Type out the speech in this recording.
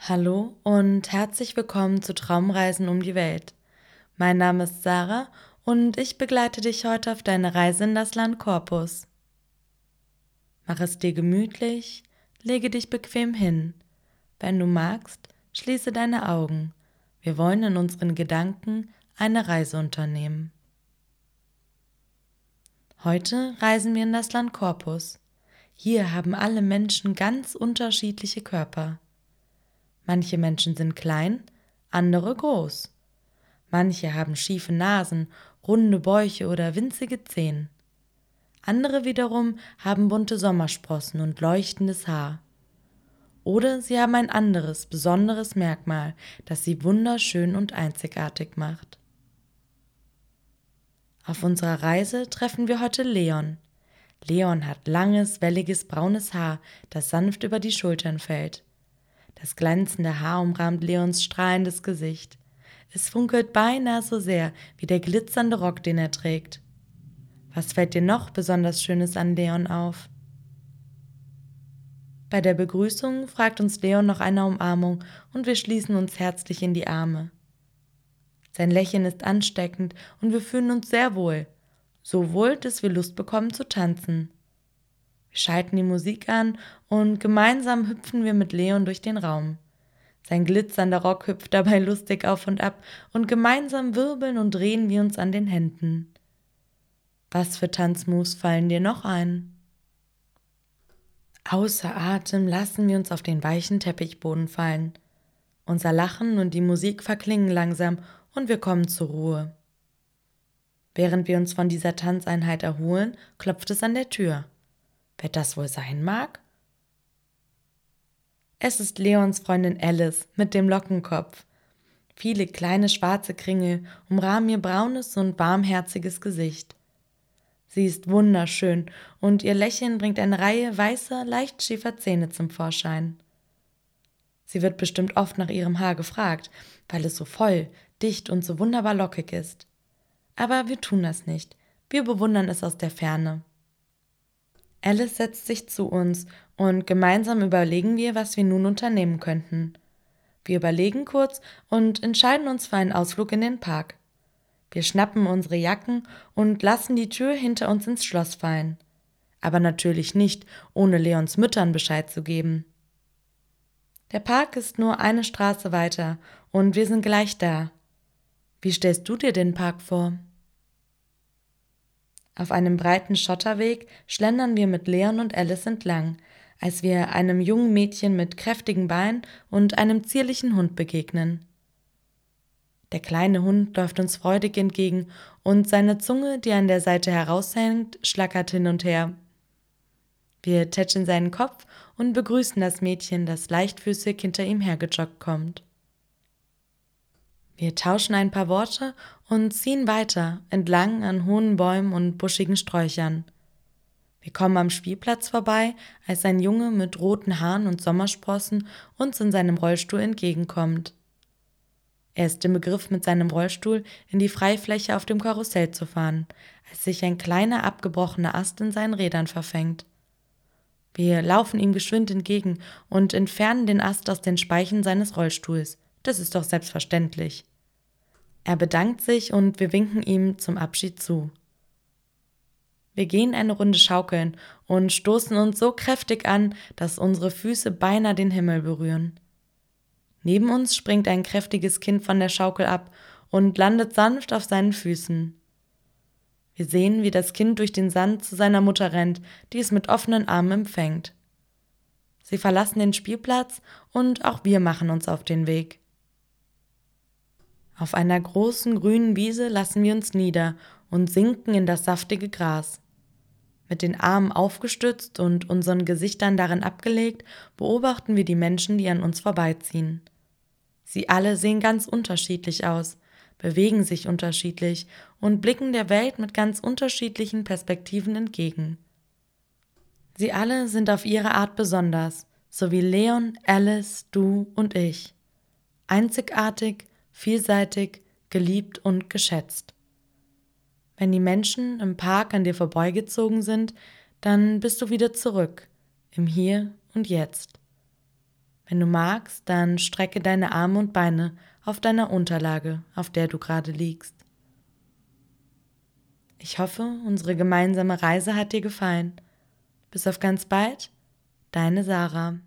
Hallo und herzlich willkommen zu Traumreisen um die Welt. Mein Name ist Sarah und ich begleite dich heute auf deine Reise in das Land Korpus. Mach es dir gemütlich, lege dich bequem hin. Wenn du magst, schließe deine Augen. Wir wollen in unseren Gedanken eine Reise unternehmen. Heute reisen wir in das Land Korpus. Hier haben alle Menschen ganz unterschiedliche Körper. Manche Menschen sind klein, andere groß. Manche haben schiefe Nasen, runde Bäuche oder winzige Zehen. Andere wiederum haben bunte Sommersprossen und leuchtendes Haar. Oder sie haben ein anderes, besonderes Merkmal, das sie wunderschön und einzigartig macht. Auf unserer Reise treffen wir heute Leon. Leon hat langes, welliges braunes Haar, das sanft über die Schultern fällt. Das glänzende Haar umrahmt Leons strahlendes Gesicht. Es funkelt beinahe so sehr wie der glitzernde Rock, den er trägt. Was fällt dir noch besonders Schönes an Leon auf? Bei der Begrüßung fragt uns Leon nach einer Umarmung und wir schließen uns herzlich in die Arme. Sein Lächeln ist ansteckend und wir fühlen uns sehr wohl, so wohl, dass wir Lust bekommen zu tanzen. Schalten die Musik an und gemeinsam hüpfen wir mit Leon durch den Raum. Sein glitzernder Rock hüpft dabei lustig auf und ab und gemeinsam wirbeln und drehen wir uns an den Händen. Was für Tanzmoves fallen dir noch ein? Außer Atem lassen wir uns auf den weichen Teppichboden fallen. Unser Lachen und die Musik verklingen langsam und wir kommen zur Ruhe. Während wir uns von dieser Tanzeinheit erholen, klopft es an der Tür. Wer das wohl sein mag? Es ist Leons Freundin Alice mit dem Lockenkopf. Viele kleine schwarze Kringel umrahmen ihr braunes und warmherziges Gesicht. Sie ist wunderschön und ihr Lächeln bringt eine Reihe weißer, leicht schiefer Zähne zum Vorschein. Sie wird bestimmt oft nach ihrem Haar gefragt, weil es so voll, dicht und so wunderbar lockig ist. Aber wir tun das nicht. Wir bewundern es aus der Ferne. Alice setzt sich zu uns und gemeinsam überlegen wir, was wir nun unternehmen könnten. Wir überlegen kurz und entscheiden uns für einen Ausflug in den Park. Wir schnappen unsere Jacken und lassen die Tür hinter uns ins Schloss fallen. Aber natürlich nicht, ohne Leons Müttern Bescheid zu geben. Der Park ist nur eine Straße weiter und wir sind gleich da. Wie stellst du dir den Park vor? Auf einem breiten Schotterweg schlendern wir mit Leon und Alice entlang, als wir einem jungen Mädchen mit kräftigen Beinen und einem zierlichen Hund begegnen. Der kleine Hund läuft uns freudig entgegen und seine Zunge, die an der Seite heraushängt, schlackert hin und her. Wir tätschen seinen Kopf und begrüßen das Mädchen, das leichtfüßig hinter ihm hergejoggt kommt. Wir tauschen ein paar Worte und ziehen weiter entlang an hohen Bäumen und buschigen Sträuchern. Wir kommen am Spielplatz vorbei, als ein Junge mit roten Haaren und Sommersprossen uns in seinem Rollstuhl entgegenkommt. Er ist im Begriff, mit seinem Rollstuhl in die Freifläche auf dem Karussell zu fahren, als sich ein kleiner abgebrochener Ast in seinen Rädern verfängt. Wir laufen ihm geschwind entgegen und entfernen den Ast aus den Speichen seines Rollstuhls. Das ist doch selbstverständlich. Er bedankt sich und wir winken ihm zum Abschied zu. Wir gehen eine Runde schaukeln und stoßen uns so kräftig an, dass unsere Füße beinahe den Himmel berühren. Neben uns springt ein kräftiges Kind von der Schaukel ab und landet sanft auf seinen Füßen. Wir sehen, wie das Kind durch den Sand zu seiner Mutter rennt, die es mit offenen Armen empfängt. Sie verlassen den Spielplatz und auch wir machen uns auf den Weg. Auf einer großen grünen Wiese lassen wir uns nieder und sinken in das saftige Gras. Mit den Armen aufgestützt und unseren Gesichtern darin abgelegt, beobachten wir die Menschen, die an uns vorbeiziehen. Sie alle sehen ganz unterschiedlich aus, bewegen sich unterschiedlich und blicken der Welt mit ganz unterschiedlichen Perspektiven entgegen. Sie alle sind auf ihre Art besonders, so wie Leon, Alice, du und ich. Einzigartig, vielseitig, geliebt und geschätzt. Wenn die Menschen im Park an dir vorbeigezogen sind, dann bist du wieder zurück, im Hier und Jetzt. Wenn du magst, dann strecke deine Arme und Beine auf deiner Unterlage, auf der du gerade liegst. Ich hoffe, unsere gemeinsame Reise hat dir gefallen. Bis auf ganz bald, deine Sarah.